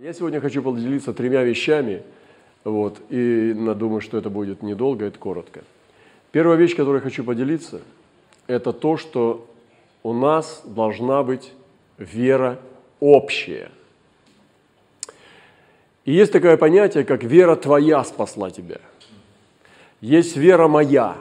Я сегодня хочу поделиться тремя вещами, вот, и думаю, что это будет недолго, это коротко. Первая вещь, которой я хочу поделиться, это то, что у нас должна быть вера общая. И есть такое понятие, как вера твоя спасла тебя. Есть вера моя.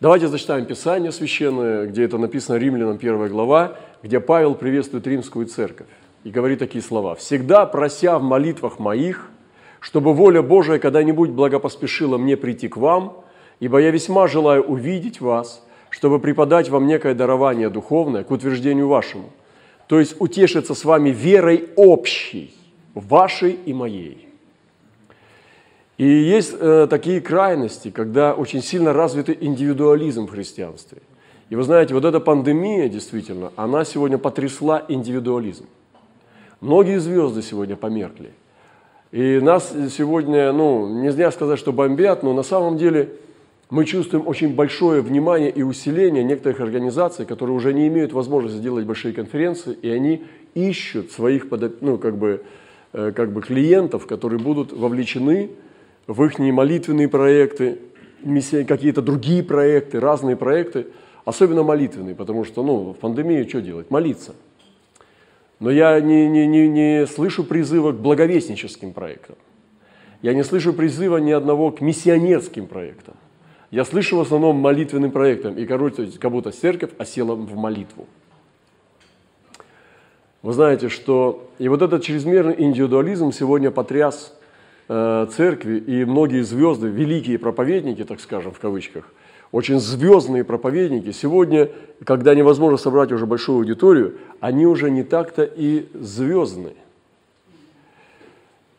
Давайте зачитаем Писание священное, где это написано Римлянам 1 глава, где Павел приветствует римскую церковь и говорит такие слова. «Всегда прося в молитвах моих, чтобы воля Божия когда-нибудь благопоспешила мне прийти к вам, ибо я весьма желаю увидеть вас, чтобы преподать вам некое дарование духовное к утверждению вашему, то есть утешиться с вами верой общей, вашей и моей». И есть э, такие крайности, когда очень сильно развитый индивидуализм в христианстве. И вы знаете, вот эта пандемия действительно, она сегодня потрясла индивидуализм. Многие звезды сегодня померкли. И нас сегодня, ну, нельзя сказать, что бомбят, но на самом деле мы чувствуем очень большое внимание и усиление некоторых организаций, которые уже не имеют возможности делать большие конференции, и они ищут своих ну, как бы, э, как бы клиентов, которые будут вовлечены в их молитвенные проекты, какие-то другие проекты, разные проекты, особенно молитвенные, потому что ну, в пандемии что делать? Молиться – но я не, не, не, не слышу призыва к благовестническим проектам. Я не слышу призыва ни одного к миссионерским проектам. Я слышу в основном молитвенным проектам, и короче, как будто церковь осела в молитву. Вы знаете, что и вот этот чрезмерный индивидуализм сегодня потряс э, церкви, и многие звезды, великие проповедники, так скажем, в кавычках – очень звездные проповедники, сегодня, когда невозможно собрать уже большую аудиторию, они уже не так-то и звездные.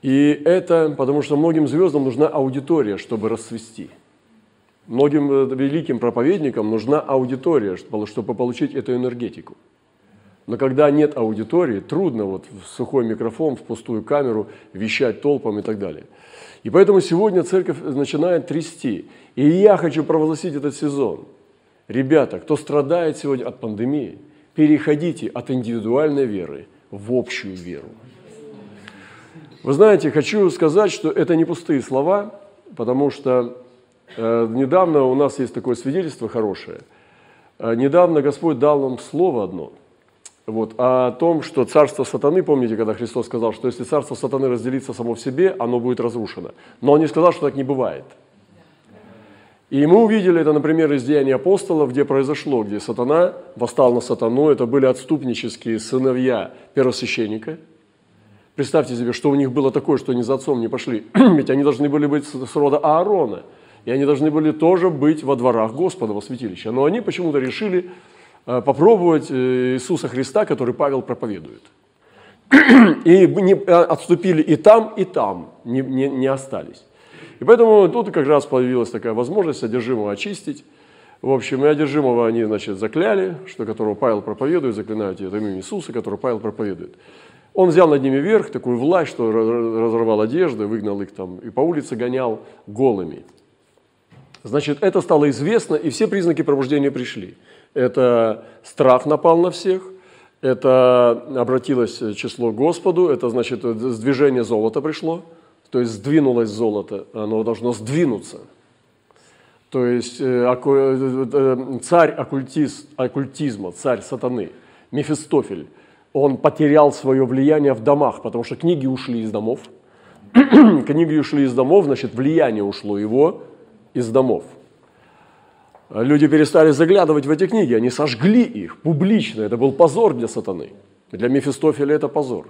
И это потому, что многим звездам нужна аудитория, чтобы расцвести. Многим э, великим проповедникам нужна аудитория, чтобы получить эту энергетику. Но когда нет аудитории, трудно вот в сухой микрофон, в пустую камеру вещать толпам и так далее. И поэтому сегодня церковь начинает трясти. И я хочу провозгласить этот сезон. Ребята, кто страдает сегодня от пандемии, переходите от индивидуальной веры в общую веру. Вы знаете, хочу сказать, что это не пустые слова, потому что э, недавно у нас есть такое свидетельство хорошее. Э, недавно Господь дал нам слово одно – вот, о том, что царство сатаны, помните, когда Христос сказал, что если царство сатаны разделится само в себе, оно будет разрушено. Но он не сказал, что так не бывает. И мы увидели это, например, из Деяний апостолов, где произошло, где сатана восстал на сатану, это были отступнические сыновья первосвященника. Представьте себе, что у них было такое, что они за отцом не пошли. Ведь они должны были быть с рода Аарона, и они должны были тоже быть во дворах Господа, во святилище. Но они почему-то решили попробовать э, Иисуса Христа, который Павел проповедует. И не, э, отступили и там, и там, не, не, не остались. И поэтому тут как раз появилась такая возможность одержимого очистить. В общем, и одержимого они, значит, закляли, что которого Павел проповедует, заклинают это имя Иисуса, которого Павел проповедует. Он взял над ними верх, такую власть, что разорвал одежды, выгнал их там и по улице гонял голыми. Значит, это стало известно, и все признаки пробуждения пришли. Это страх напал на всех, это обратилось число Господу, это значит сдвижение золота пришло, то есть сдвинулось золото, оно должно сдвинуться. То есть э, э, царь оккультист, оккультизма, царь сатаны, Мефистофель, он потерял свое влияние в домах, потому что книги ушли из домов. книги ушли из домов, значит, влияние ушло его из домов. Люди перестали заглядывать в эти книги, они сожгли их публично. Это был позор для сатаны. Для Мефистофеля это позор.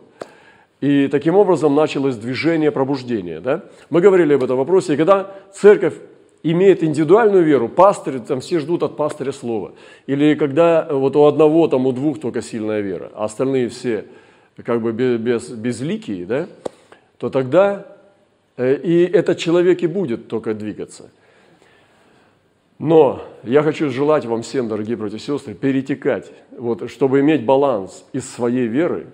И таким образом началось движение пробуждения. Да? Мы говорили об этом вопросе, и когда церковь имеет индивидуальную веру, пастырь, там все ждут от пастыря слова. Или когда вот у одного, там у двух только сильная вера, а остальные все как бы без, безликие, да, то тогда э, и этот человек и будет только двигаться. Но я хочу желать вам всем, дорогие братья и сестры, перетекать, вот, чтобы иметь баланс из своей веры.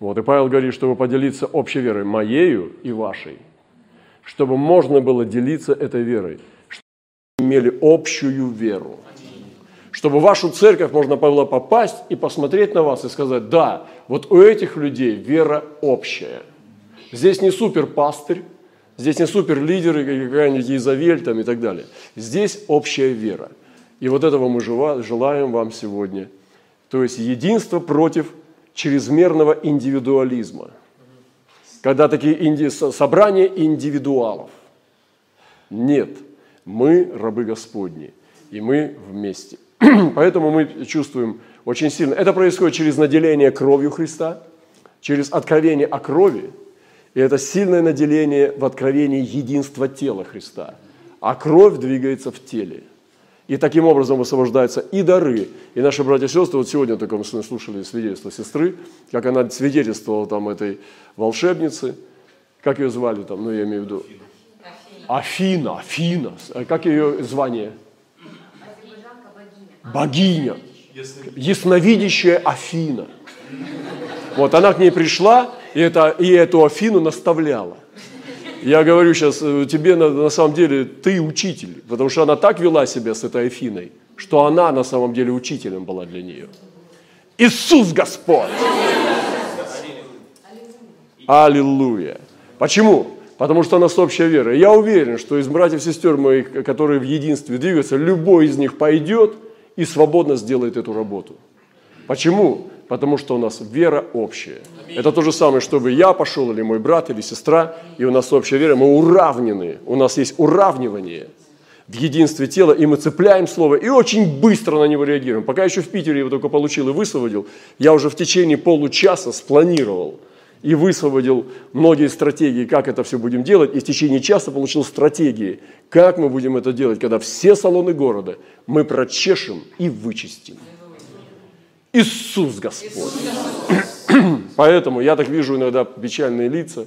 Вот, и Павел говорит, чтобы поделиться общей верой моею и вашей, чтобы можно было делиться этой верой, чтобы имели общую веру, чтобы в вашу церковь можно было попасть и посмотреть на вас и сказать, да, вот у этих людей вера общая. Здесь не супер пастырь, здесь не супер лидеры, какая-нибудь Изавель там и так далее. Здесь общая вера. И вот этого мы желаем вам сегодня. То есть единство против чрезмерного индивидуализма. Когда такие инди... собрания индивидуалов. Нет, мы рабы Господни, и мы вместе. Поэтому мы чувствуем очень сильно. Это происходит через наделение кровью Христа, через откровение о крови, и это сильное наделение в откровении единства тела Христа. А кровь двигается в теле. И таким образом высвобождаются и дары. И наши братья и сестры, вот сегодня только мы слушали свидетельство сестры, как она свидетельствовала там этой волшебницы, как ее звали там, ну я имею в виду, Афина, Афина, как ее звание? Богиня. Ясновидящая Афина. Вот она к ней пришла, и, это, и эту Афину наставляла. Я говорю сейчас, э, тебе на, на самом деле ты учитель, потому что она так вела себя с этой Афиной, что она на самом деле учителем была для нее. Иисус Господь! Аллилуйя! Почему? Потому что у нас общая вера. Я уверен, что из братьев и сестер моих, которые в единстве двигаются, любой из них пойдет и свободно сделает эту работу. Почему? Потому что у нас вера общая. Это то же самое, чтобы я пошел, или мой брат, или сестра, и у нас общая вера. Мы уравнены, у нас есть уравнивание в единстве тела, и мы цепляем слово, и очень быстро на него реагируем. Пока еще в Питере его только получил и высвободил, я уже в течение получаса спланировал и высвободил многие стратегии, как это все будем делать, и в течение часа получил стратегии, как мы будем это делать, когда все салоны города мы прочешем и вычистим. Иисус Господь. Поэтому я так вижу иногда печальные лица,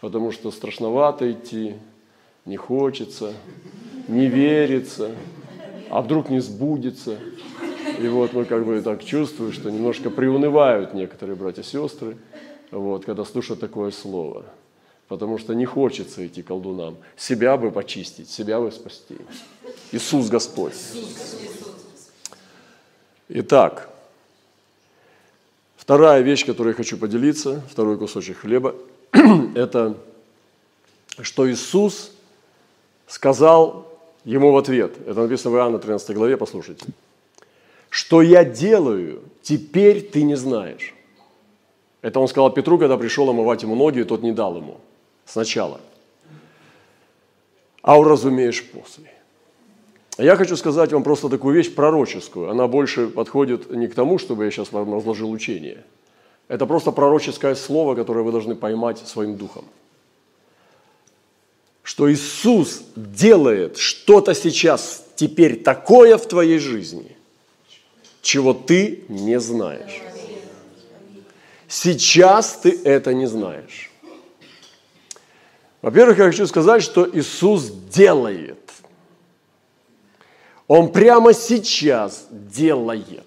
потому что страшновато идти, не хочется, не верится, а вдруг не сбудется. И вот мы как бы так чувствуем, что немножко приунывают некоторые братья и сестры, вот, когда слушают такое слово. Потому что не хочется идти колдунам. Себя бы почистить, себя бы спасти. Иисус Господь. Итак, Вторая вещь, которой я хочу поделиться, второй кусочек хлеба, это что Иисус сказал ему в ответ. Это написано в Иоанна 13 главе, послушайте. Что я делаю, теперь ты не знаешь. Это он сказал Петру, когда пришел омывать ему ноги, и тот не дал ему сначала. А уразумеешь после. Я хочу сказать вам просто такую вещь пророческую. Она больше подходит не к тому, чтобы я сейчас вам разложил учение. Это просто пророческое слово, которое вы должны поймать своим духом. Что Иисус делает что-то сейчас, теперь такое в твоей жизни, чего ты не знаешь. Сейчас ты это не знаешь. Во-первых, я хочу сказать, что Иисус делает. Он прямо сейчас делает.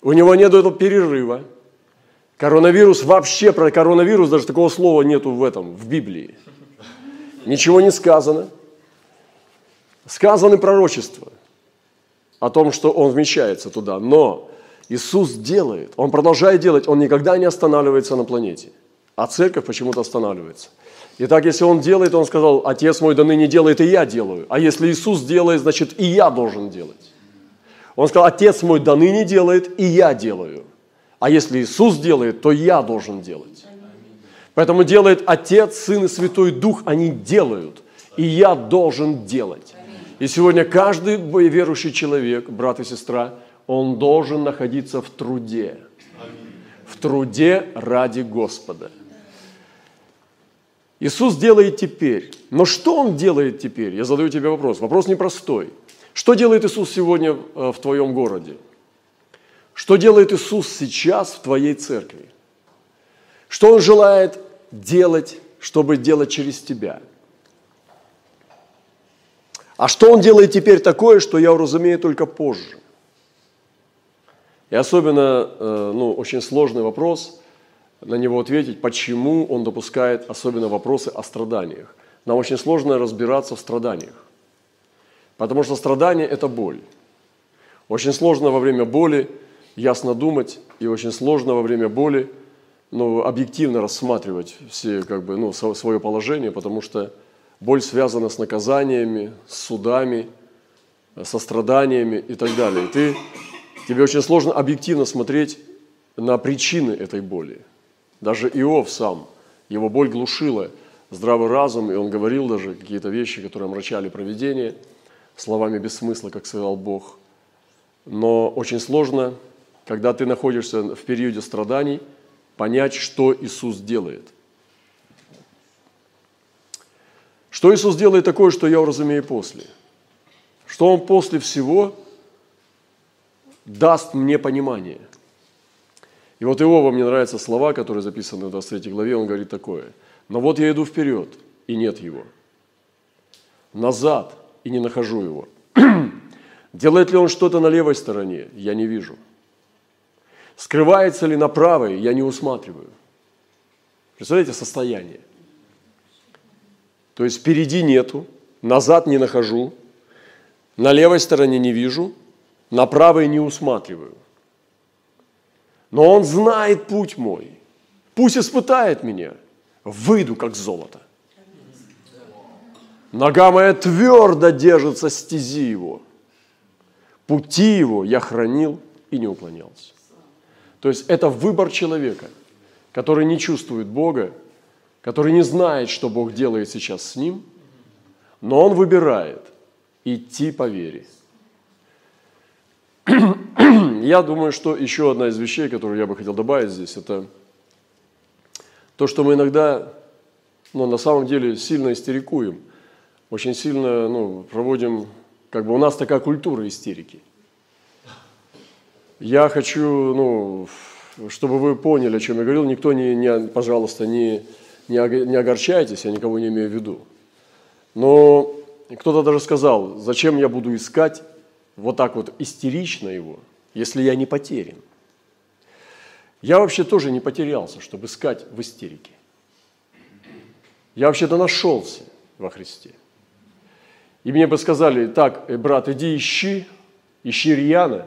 У него нет этого перерыва. Коронавирус вообще, про коронавирус даже такого слова нету в этом, в Библии. Ничего не сказано. Сказаны пророчества о том, что Он вмещается туда. Но Иисус делает, Он продолжает делать, Он никогда не останавливается на планете. А церковь почему-то останавливается – Итак, если Он делает, Он сказал, Отец мой да ныне делает, и я делаю. А если Иисус делает, значит и я должен делать. Он сказал, Отец мой да ныне делает, и я делаю. А если Иисус делает, то я должен делать. Поэтому делает Отец, Сын и Святой Дух, они делают. И я должен делать. И сегодня каждый верующий человек, брат и сестра, он должен находиться в труде. В труде ради Господа. Иисус делает теперь. Но что Он делает теперь? Я задаю тебе вопрос. Вопрос непростой. Что делает Иисус сегодня э, в твоем городе? Что делает Иисус сейчас в твоей церкви? Что Он желает делать, чтобы делать через тебя? А что Он делает теперь такое, что я уразумею только позже? И особенно, э, ну, очень сложный вопрос – на него ответить, почему он допускает особенно вопросы о страданиях. Нам очень сложно разбираться в страданиях, потому что страдание – это боль. Очень сложно во время боли ясно думать, и очень сложно во время боли ну, объективно рассматривать все, как бы, ну, свое положение, потому что боль связана с наказаниями, с судами, со страданиями и так далее. И ты, тебе очень сложно объективно смотреть на причины этой боли. Даже Иов сам, его боль глушила здравый разум, и он говорил даже какие-то вещи, которые омрачали проведение, словами без смысла, как сказал Бог. Но очень сложно, когда ты находишься в периоде страданий, понять, что Иисус делает. Что Иисус делает такое, что я уразумею после? Что Он после всего даст мне понимание – и вот Иова мне нравятся слова, которые записаны в 23 главе, он говорит такое. «Но вот я иду вперед, и нет его. Назад, и не нахожу его. Делает ли он что-то на левой стороне? Я не вижу. Скрывается ли на правой? Я не усматриваю. Представляете состояние? То есть впереди нету, назад не нахожу, на левой стороне не вижу, на правой не усматриваю но Он знает путь мой. Пусть испытает меня. Выйду, как золото. Нога моя твердо держится стези Его. Пути Его я хранил и не уклонялся. То есть это выбор человека, который не чувствует Бога, который не знает, что Бог делает сейчас с ним, но он выбирает идти по вере. Я думаю, что еще одна из вещей, которую я бы хотел добавить здесь, это то, что мы иногда, ну, на самом деле, сильно истерикуем, очень сильно, ну, проводим, как бы у нас такая культура истерики. Я хочу, ну, чтобы вы поняли, о чем я говорил, никто не, не пожалуйста, не, не, не огорчайтесь, я никого не имею в виду. Но кто-то даже сказал, зачем я буду искать вот так вот истерично его, если я не потерян? Я вообще тоже не потерялся, чтобы искать в истерике. Я вообще-то нашелся во Христе. И мне бы сказали, так, э, брат, иди ищи, ищи Рьяна.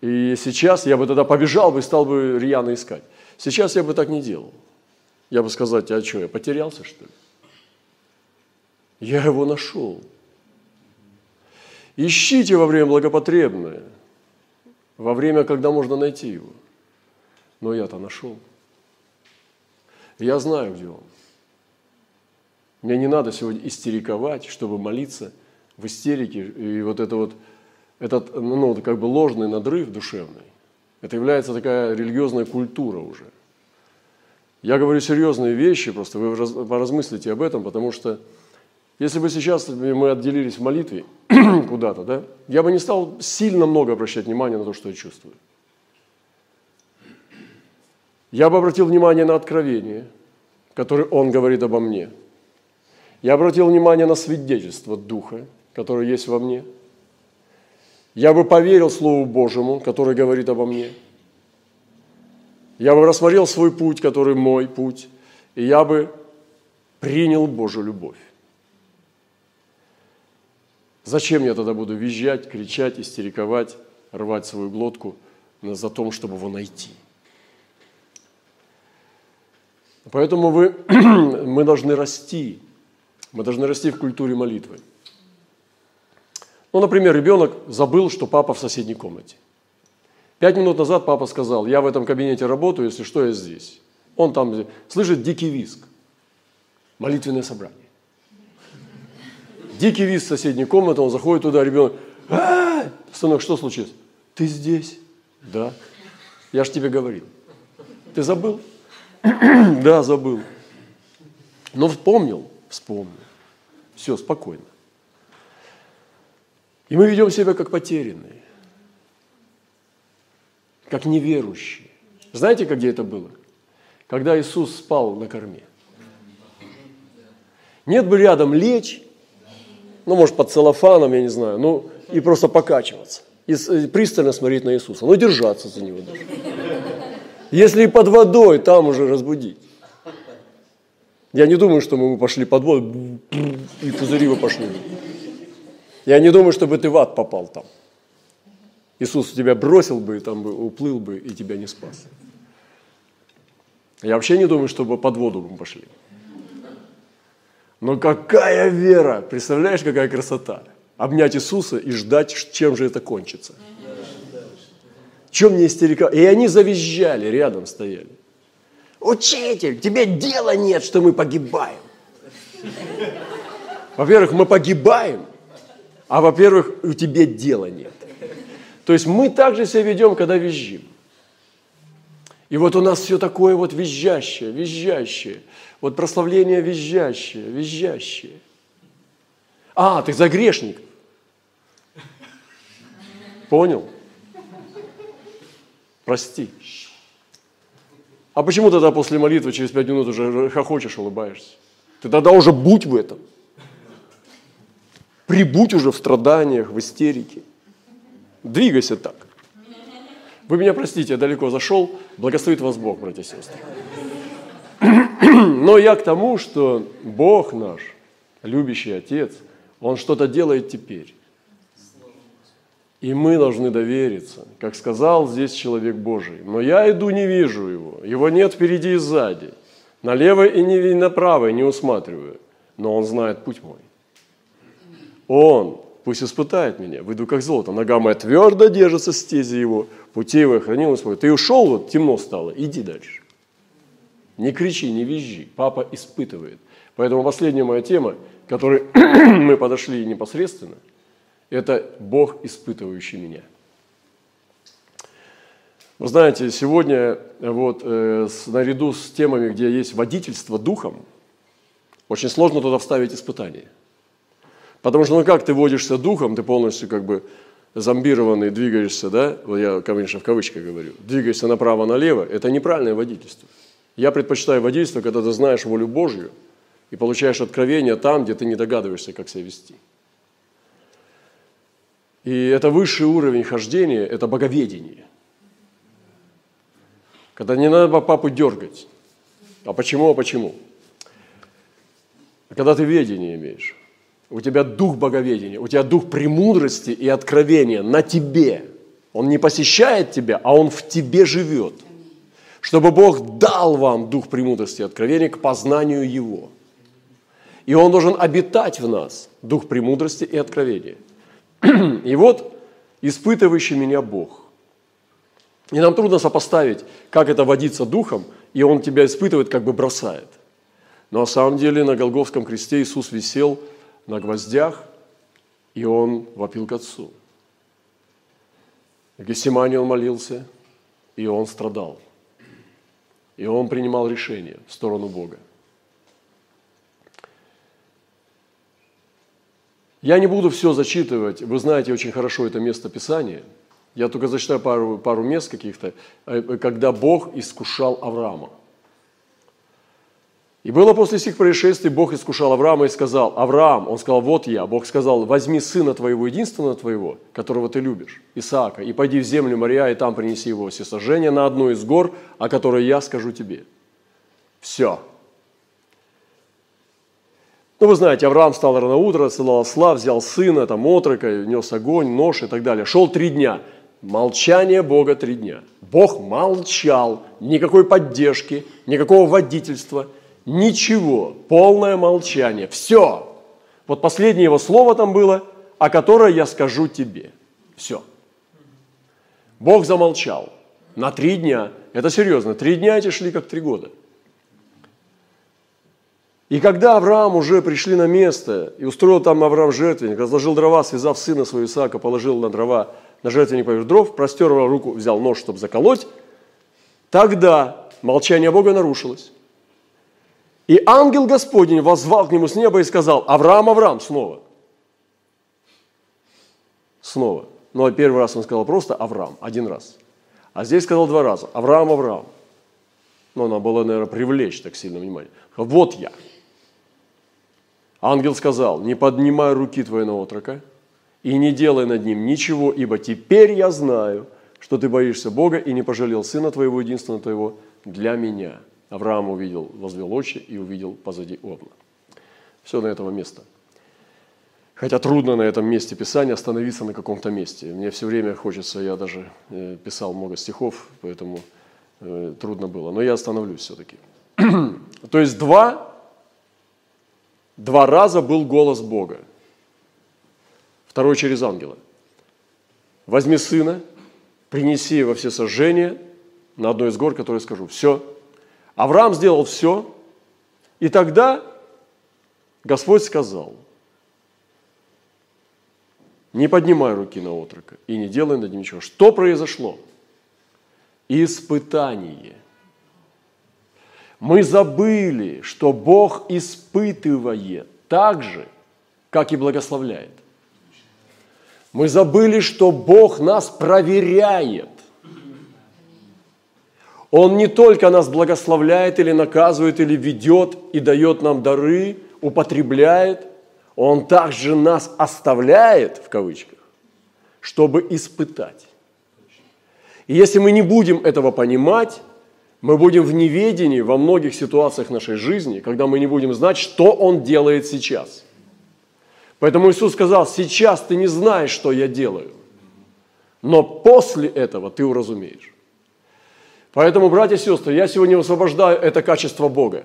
И сейчас я бы тогда побежал бы и стал бы Рьяна искать. Сейчас я бы так не делал. Я бы сказал, а что, я потерялся, что ли? Я его нашел. Ищите во время благопотребное, во время, когда можно найти его. Но я-то нашел. Я знаю, где он. Мне не надо сегодня истериковать, чтобы молиться в истерике. И вот это вот, этот, ну, как бы ложный надрыв душевный, это является такая религиозная культура уже. Я говорю серьезные вещи, просто вы поразмыслите об этом, потому что если бы сейчас мы отделились в молитве куда-то, да, я бы не стал сильно много обращать внимание на то, что я чувствую. Я бы обратил внимание на откровение, которое Он говорит обо мне. Я обратил внимание на свидетельство Духа, которое есть во мне. Я бы поверил Слову Божьему, которое говорит обо мне. Я бы рассмотрел свой путь, который мой путь, и я бы принял Божью любовь. Зачем я тогда буду визжать, кричать, истериковать, рвать свою глотку за то, чтобы его найти? Поэтому вы, мы должны расти. Мы должны расти в культуре молитвы. Ну, например, ребенок забыл, что папа в соседней комнате. Пять минут назад папа сказал, я в этом кабинете работаю, если что, я здесь. Он там слышит дикий визг. Молитвенное собрание. Дикий виз в соседней комнаты, он заходит туда, ребенок, сынок, что случилось? Ты здесь? Да. Я же тебе говорил. Ты забыл? да, забыл. Но вспомнил? Вспомнил. Все, спокойно. И мы ведем себя как потерянные, как неверующие. Знаете, где это было? Когда Иисус спал на корме. Нет бы рядом лечь ну, может, под целлофаном, я не знаю, ну, и просто покачиваться. И пристально смотреть на Иисуса, ну, держаться за него даже. Если под водой, там уже разбудить. Я не думаю, что мы пошли под воду, и пузыри вы пошли. Я не думаю, чтобы ты в ад попал там. Иисус тебя бросил бы, там бы, уплыл бы и тебя не спас. Я вообще не думаю, чтобы под воду мы пошли. Но какая вера! Представляешь, какая красота! Обнять Иисуса и ждать, чем же это кончится. Чем мне истерика? И они завизжали, рядом стояли. Учитель, тебе дела нет, что мы погибаем. Во-первых, мы погибаем, а во-первых, у тебя дела нет. То есть мы также себя ведем, когда визжим. И вот у нас все такое вот визжащее, визжащее. Вот прославление визжащее, визжащее. А, ты за грешник. Понял? Прости. А почему тогда после молитвы через пять минут уже хохочешь, улыбаешься? Ты тогда уже будь в этом. Прибудь уже в страданиях, в истерике. Двигайся так. Вы меня простите, я далеко зашел. Благословит вас Бог, братья и сестры. Но я к тому, что Бог наш, любящий Отец, Он что-то делает теперь. И мы должны довериться, как сказал здесь человек Божий. Но я иду, не вижу его. Его нет впереди и сзади. Налево и не направо не усматриваю. Но он знает путь мой. Он пусть испытает меня, выйду как золото. Нога моя твердо держится стези его, пути его хранил свой. Ты ушел, вот темно стало, иди дальше. Не кричи, не визжи, папа испытывает. Поэтому последняя моя тема, к которой мы подошли непосредственно, это Бог, испытывающий меня. Вы знаете, сегодня вот э, с, наряду с темами, где есть водительство духом, очень сложно туда вставить испытание – Потому что, ну как ты водишься духом, ты полностью как бы зомбированный, двигаешься, да, вот я, конечно, в кавычках говорю, двигаешься направо-налево, это неправильное водительство. Я предпочитаю водительство, когда ты знаешь волю Божью и получаешь откровение там, где ты не догадываешься, как себя вести. И это высший уровень хождения, это боговедение. Когда не надо папу дергать. А почему, а почему? А когда ты ведение имеешь у тебя дух боговедения, у тебя дух премудрости и откровения на тебе. Он не посещает тебя, а он в тебе живет. Чтобы Бог дал вам дух премудрости и откровения к познанию Его. И Он должен обитать в нас, дух премудрости и откровения. И вот испытывающий меня Бог. И нам трудно сопоставить, как это водиться духом, и Он тебя испытывает, как бы бросает. Но на самом деле на Голговском кресте Иисус висел – на гвоздях, и он вопил к Отцу. В Гессимане он молился, и он страдал. И он принимал решение в сторону Бога. Я не буду все зачитывать, вы знаете очень хорошо это место Писания. Я только зачитаю пару, пару мест каких-то, э, когда Бог искушал Авраама – и было после сих происшествий, Бог искушал Авраама и сказал, Авраам, он сказал, вот я. Бог сказал, возьми сына твоего, единственного твоего, которого ты любишь, Исаака, и пойди в землю Мария, и там принеси его всесожжение на одну из гор, о которой я скажу тебе. Все. Ну, вы знаете, Авраам встал рано утро, отсылал осла, взял сына, там, отрока, нес огонь, нож и так далее. Шел три дня. Молчание Бога три дня. Бог молчал, никакой поддержки, никакого водительства – Ничего, полное молчание, все. Вот последнее его слово там было, о которое я скажу тебе. Все. Бог замолчал на три дня. Это серьезно, три дня эти шли как три года. И когда Авраам уже пришли на место, и устроил там Авраам жертвенник, разложил дрова, связав сына своего Исаака, положил на дрова, на жертвенник поверх дров, простер руку, взял нож, чтобы заколоть, тогда молчание Бога нарушилось. И ангел Господень возвал к нему с неба и сказал, Авраам, Авраам, снова. Снова. Ну, а первый раз он сказал просто Авраам, один раз. А здесь сказал два раза, Авраам, Авраам. Но надо было, наверное, привлечь так сильно внимание. Вот я. Ангел сказал, не поднимай руки твоей на отрока и не делай над ним ничего, ибо теперь я знаю, что ты боишься Бога и не пожалел сына твоего, единственного твоего, для меня – Авраам увидел, возвел очи и увидел позади Овна. Все на этого места. Хотя трудно на этом месте Писания остановиться на каком-то месте. Мне все время хочется, я даже э, писал много стихов, поэтому э, трудно было. Но я остановлюсь все-таки. То есть два, два раза был голос Бога. Второй через ангела. Возьми сына, принеси во все сожжения на одной из гор, которые скажу. Все. Авраам сделал все, и тогда Господь сказал, не поднимай руки на отрока и не делай над ним ничего. Что произошло? Испытание. Мы забыли, что Бог испытывает так же, как и благословляет. Мы забыли, что Бог нас проверяет. Он не только нас благословляет или наказывает, или ведет и дает нам дары, употребляет, Он также нас оставляет, в кавычках, чтобы испытать. И если мы не будем этого понимать, мы будем в неведении во многих ситуациях нашей жизни, когда мы не будем знать, что Он делает сейчас – Поэтому Иисус сказал, сейчас ты не знаешь, что я делаю, но после этого ты уразумеешь. Поэтому, братья и сестры, я сегодня высвобождаю это качество Бога,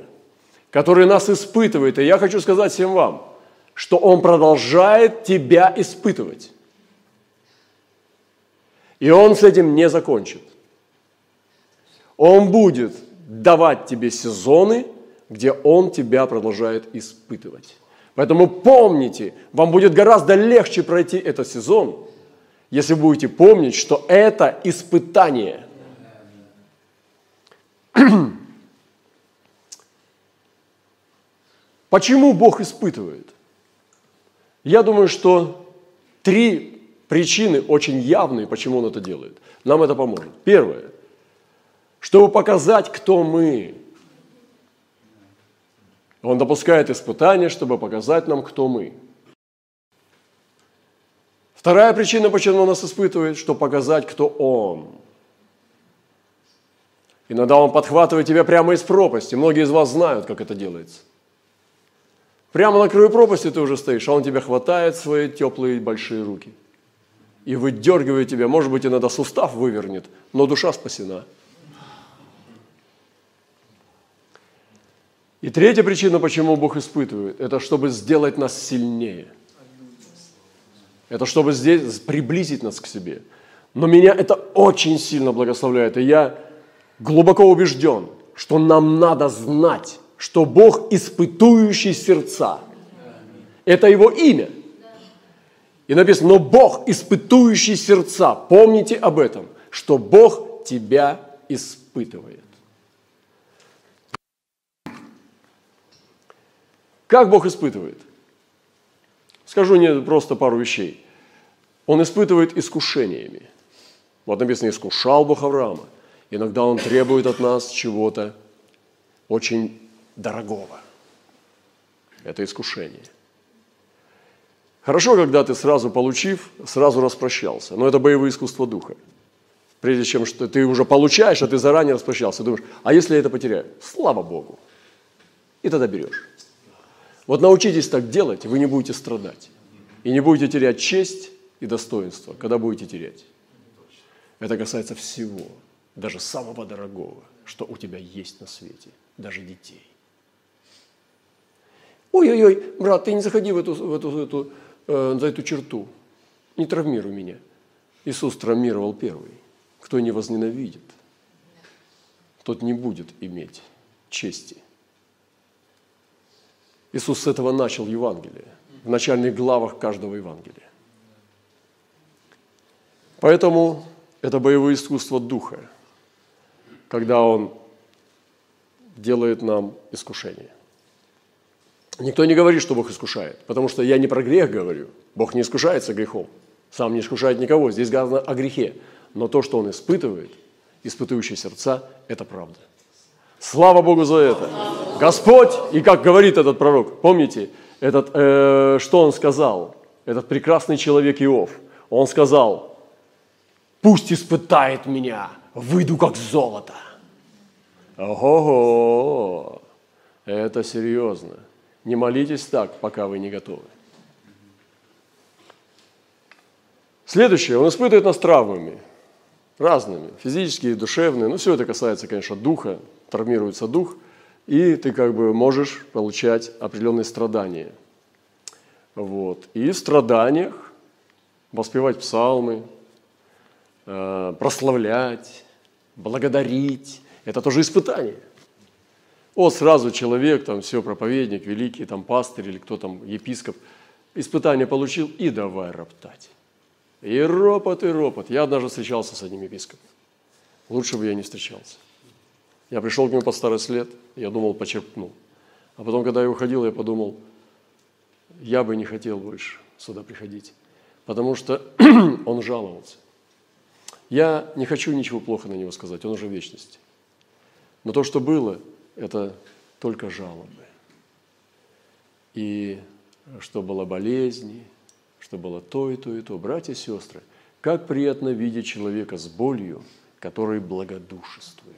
который нас испытывает. И я хочу сказать всем вам, что Он продолжает тебя испытывать. И Он с этим не закончит. Он будет давать тебе сезоны, где Он тебя продолжает испытывать. Поэтому помните, вам будет гораздо легче пройти этот сезон, если будете помнить, что это испытание. Почему Бог испытывает? Я думаю, что три причины очень явные, почему Он это делает. Нам это поможет. Первое, чтобы показать, кто мы. Он допускает испытания, чтобы показать нам, кто мы. Вторая причина, почему он нас испытывает, чтобы показать, кто он. Иногда он подхватывает тебя прямо из пропасти. Многие из вас знают, как это делается. Прямо на краю пропасти ты уже стоишь, а он тебя хватает свои теплые большие руки и выдергивает тебя. Может быть, иногда сустав вывернет, но душа спасена – И третья причина, почему Бог испытывает, это чтобы сделать нас сильнее. Это чтобы здесь приблизить нас к себе. Но меня это очень сильно благословляет. И я глубоко убежден, что нам надо знать, что Бог испытующий сердца. Это Его имя. И написано, но Бог испытующий сердца. Помните об этом, что Бог тебя испытывает. Как Бог испытывает? Скажу не просто пару вещей. Он испытывает искушениями. Вот написано, искушал Бог Авраама. Иногда Он требует от нас чего-то очень дорогого. Это искушение. Хорошо, когда ты сразу получив, сразу распрощался. Но это боевые искусства духа. Прежде чем что ты уже получаешь, а ты заранее распрощался, думаешь, а если я это потеряю? Слава Богу. И тогда берешь. Вот научитесь так делать, вы не будете страдать. И не будете терять честь и достоинство, когда будете терять. Это касается всего, даже самого дорогого, что у тебя есть на свете, даже детей. Ой-ой-ой, брат, ты не заходи в эту, в эту, в эту, э, за эту черту. Не травмируй меня. Иисус травмировал первый. Кто не возненавидит, тот не будет иметь чести – Иисус с этого начал Евангелие, в начальных главах каждого Евангелия. Поэтому это боевое искусство Духа, когда Он делает нам искушение. Никто не говорит, что Бог искушает, потому что я не про грех говорю. Бог не искушается грехом, сам не искушает никого. Здесь сказано о грехе. Но то, что Он испытывает, испытывающие сердца, это правда. Слава Богу за это. Господь, и как говорит этот пророк, помните, этот, э, что он сказал, этот прекрасный человек Иов, он сказал, пусть испытает меня, выйду как золото. Ого, это серьезно. Не молитесь так, пока вы не готовы. Следующее, он испытывает нас травмами, разными, физические, душевные, ну все это касается, конечно, духа, травмируется дух, и ты как бы можешь получать определенные страдания. Вот. И в страданиях воспевать псалмы, прославлять, благодарить, это тоже испытание. Вот сразу человек, там все, проповедник, великий, там пастырь или кто там, епископ, испытание получил и давай роптать. И ропот, и ропот. Я однажды встречался с одним епископом. Лучше бы я не встречался. Я пришел к нему под старый след, я думал, почерпнул. А потом, когда я уходил, я подумал, я бы не хотел больше сюда приходить, потому что он жаловался. Я не хочу ничего плохо на него сказать, он уже в вечности. Но то, что было, это только жалобы. И что было болезни, что было то и то и то. Братья и сестры, как приятно видеть человека с болью, который благодушествует.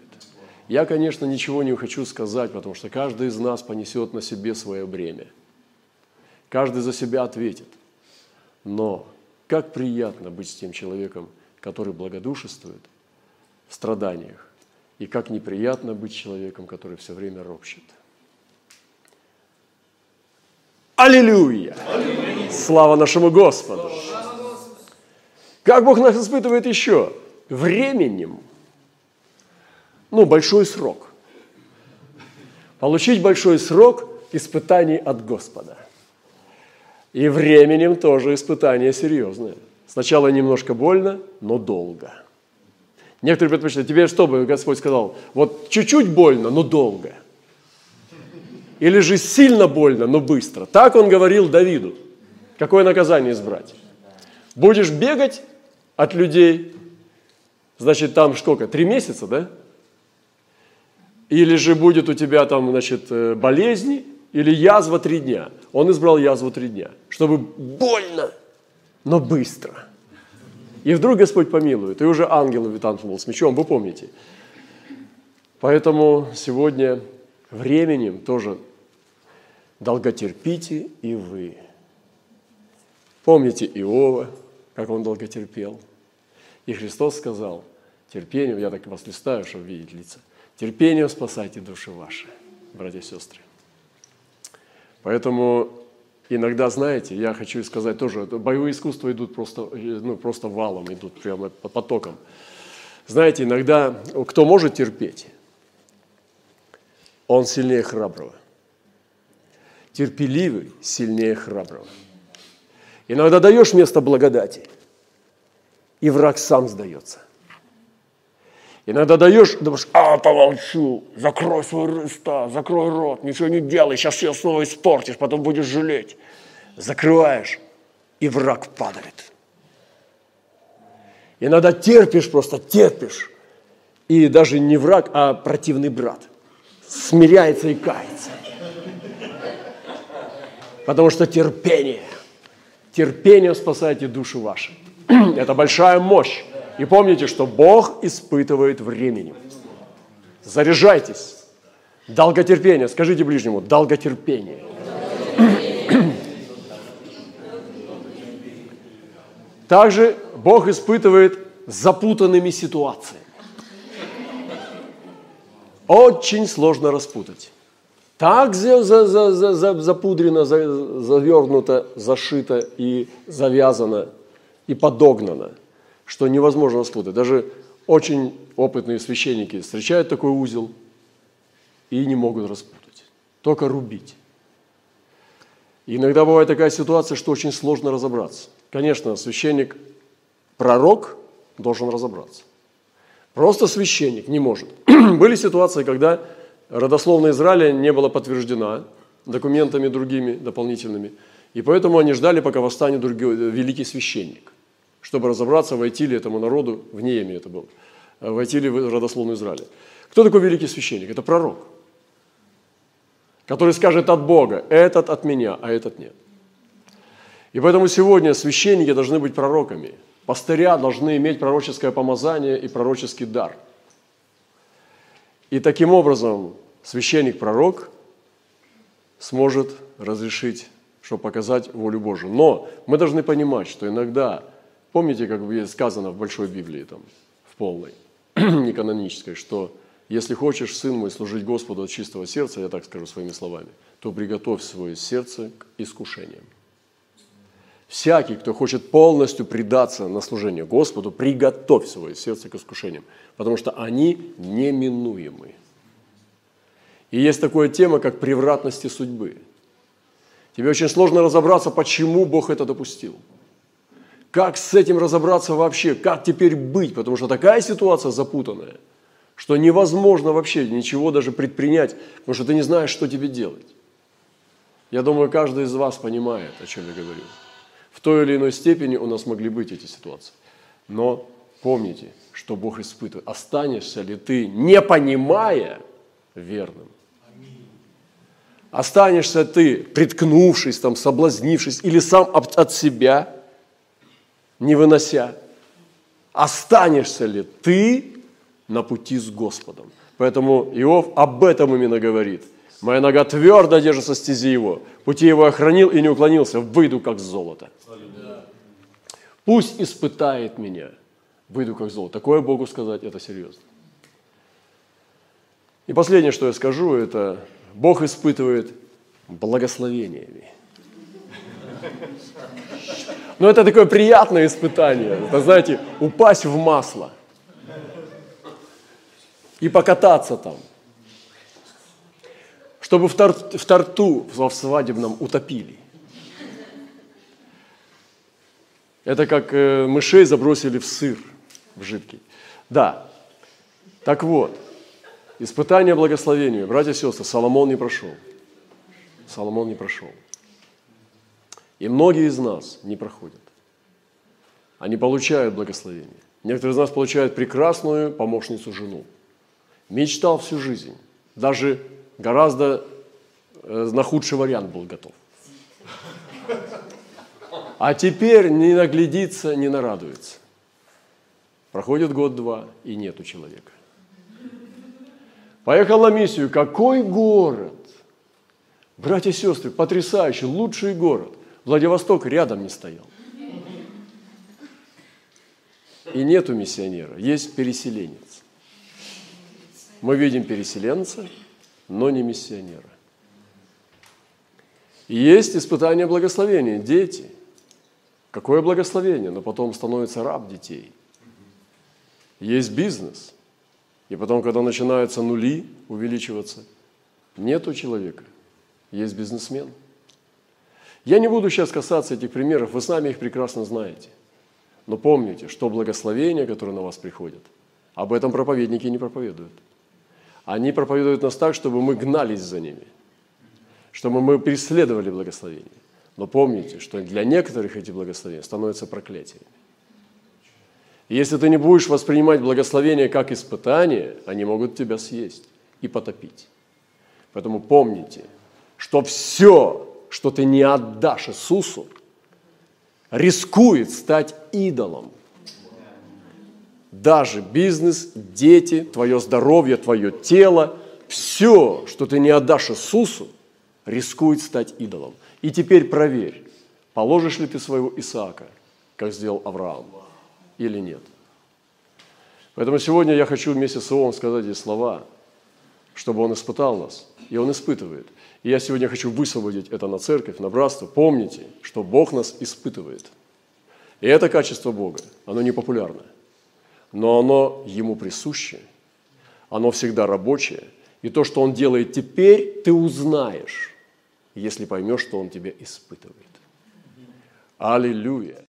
Я, конечно, ничего не хочу сказать, потому что каждый из нас понесет на себе свое бремя. Каждый за себя ответит. Но как приятно быть с тем человеком, который благодушествует в страданиях, и как неприятно быть человеком, который все время ропщет. Аллилуйя! Аллилуйя! Слава нашему Господу! Как Бог нас испытывает еще? Временем. Ну, большой срок. Получить большой срок испытаний от Господа. И временем тоже испытание серьезное. Сначала немножко больно, но долго. Некоторые предпочитают, тебе что бы Господь сказал? Вот чуть-чуть больно, но долго – или же сильно больно, но быстро. Так он говорил Давиду. Какое наказание избрать? Будешь бегать от людей, значит, там сколько? Три месяца, да? Или же будет у тебя там, значит, э, болезни, или язва три дня. Он избрал язву три дня, чтобы больно, но быстро. И вдруг Господь помилует, и уже ангел был с мечом, вы помните. Поэтому сегодня временем тоже долготерпите и вы. Помните Иова, как он долготерпел. И Христос сказал, терпением, я так вас листаю, чтобы видеть лица, терпением спасайте души ваши, братья и сестры. Поэтому иногда, знаете, я хочу сказать тоже, боевые искусства идут просто, ну, просто валом, идут прямо потоком. Знаете, иногда кто может терпеть, он сильнее храброго терпеливый сильнее храброго. Иногда даешь место благодати, и враг сам сдается. Иногда даешь, думаешь, а, помолчу, закрой свой уста, закрой рот, ничего не делай, сейчас все снова испортишь, потом будешь жалеть. Закрываешь, и враг падает. Иногда терпишь, просто терпишь. И даже не враг, а противный брат смиряется и кается. Потому что терпение, терпение спасайте души ваши. Это большая мощь. И помните, что Бог испытывает временем. Заряжайтесь. Долготерпение. Скажите ближнему, долготерпение. Также Бог испытывает запутанными ситуациями. Очень сложно распутать так за, за, за, за, запудрено, за, завернуто, зашито и завязано и подогнано, что невозможно распутать. Даже очень опытные священники встречают такой узел и не могут распутать, только рубить. И иногда бывает такая ситуация, что очень сложно разобраться. Конечно, священник, пророк должен разобраться. Просто священник не может. Были ситуации, когда родословная Израиля не была подтверждена документами другими, дополнительными. И поэтому они ждали, пока восстанет другой, великий священник, чтобы разобраться, войти ли этому народу, в Нееме это было, войти ли в родословную Израиля. Кто такой великий священник? Это пророк, который скажет от Бога, этот от меня, а этот нет. И поэтому сегодня священники должны быть пророками. Пастыря должны иметь пророческое помазание и пророческий дар – и таким образом священник-пророк сможет разрешить, чтобы показать волю Божию. Но мы должны понимать, что иногда Помните, как сказано в Большой Библии, там, в полной, неканонической, что если хочешь, сын мой, служить Господу от чистого сердца, я так скажу своими словами, то приготовь свое сердце к искушениям. Всякий, кто хочет полностью предаться на служение Господу, приготовь свое сердце к искушениям, потому что они неминуемы. И есть такая тема, как превратности судьбы. Тебе очень сложно разобраться, почему Бог это допустил. Как с этим разобраться вообще? Как теперь быть? Потому что такая ситуация запутанная, что невозможно вообще ничего даже предпринять, потому что ты не знаешь, что тебе делать. Я думаю, каждый из вас понимает, о чем я говорю. В той или иной степени у нас могли быть эти ситуации. Но помните, что Бог испытывает. Останешься ли ты, не понимая, верным? Останешься ты, приткнувшись, там, соблазнившись, или сам от себя, не вынося? Останешься ли ты на пути с Господом? Поэтому Иов об этом именно говорит. Моя нога твердо держится стези его. Пути его охранил и не уклонился. Выйду, как золото. Пусть испытает меня, выйду как золото. Такое Богу сказать, это серьезно. И последнее, что я скажу, это Бог испытывает благословениями. Но это такое приятное испытание. Это, знаете, упасть в масло и покататься там. Чтобы в, тор, в торту в свадебном утопили. Это как э, мышей забросили в сыр, в жидкий. Да. Так вот, испытание благословению, братья и сестры, Соломон не прошел. Соломон не прошел. И многие из нас не проходят. Они получают благословение. Некоторые из нас получают прекрасную помощницу жену. Мечтал всю жизнь. Даже гораздо э, на худший вариант был готов. А теперь не наглядится, не нарадуется. Проходит год-два, и нету человека. Поехал на миссию. Какой город? Братья и сестры, потрясающий, лучший город. Владивосток рядом не стоял. И нету миссионера, есть переселенец. Мы видим переселенца, но не миссионера. И есть испытание благословения, дети – Какое благословение, но потом становится раб детей. Есть бизнес. И потом, когда начинаются нули увеличиваться, нету человека, есть бизнесмен. Я не буду сейчас касаться этих примеров, вы сами их прекрасно знаете. Но помните, что благословения, которые на вас приходят, об этом проповедники не проповедуют. Они проповедуют нас так, чтобы мы гнались за ними, чтобы мы преследовали благословения. Но помните, что для некоторых эти благословения становятся проклятиями. Если ты не будешь воспринимать благословения как испытание, они могут тебя съесть и потопить. Поэтому помните, что все, что ты не отдашь Иисусу, рискует стать идолом. Даже бизнес, дети, твое здоровье, твое тело, все, что ты не отдашь Иисусу, рискует стать идолом. И теперь проверь, положишь ли ты своего Исаака, как сделал Авраам, или нет. Поэтому сегодня я хочу вместе с Иовом сказать эти слова, чтобы он испытал нас, и он испытывает. И я сегодня хочу высвободить это на церковь, на братство. Помните, что Бог нас испытывает. И это качество Бога, оно не популярное, но оно Ему присуще, оно всегда рабочее. И то, что Он делает теперь, ты узнаешь если поймешь, что Он тебя испытывает. Аллилуйя!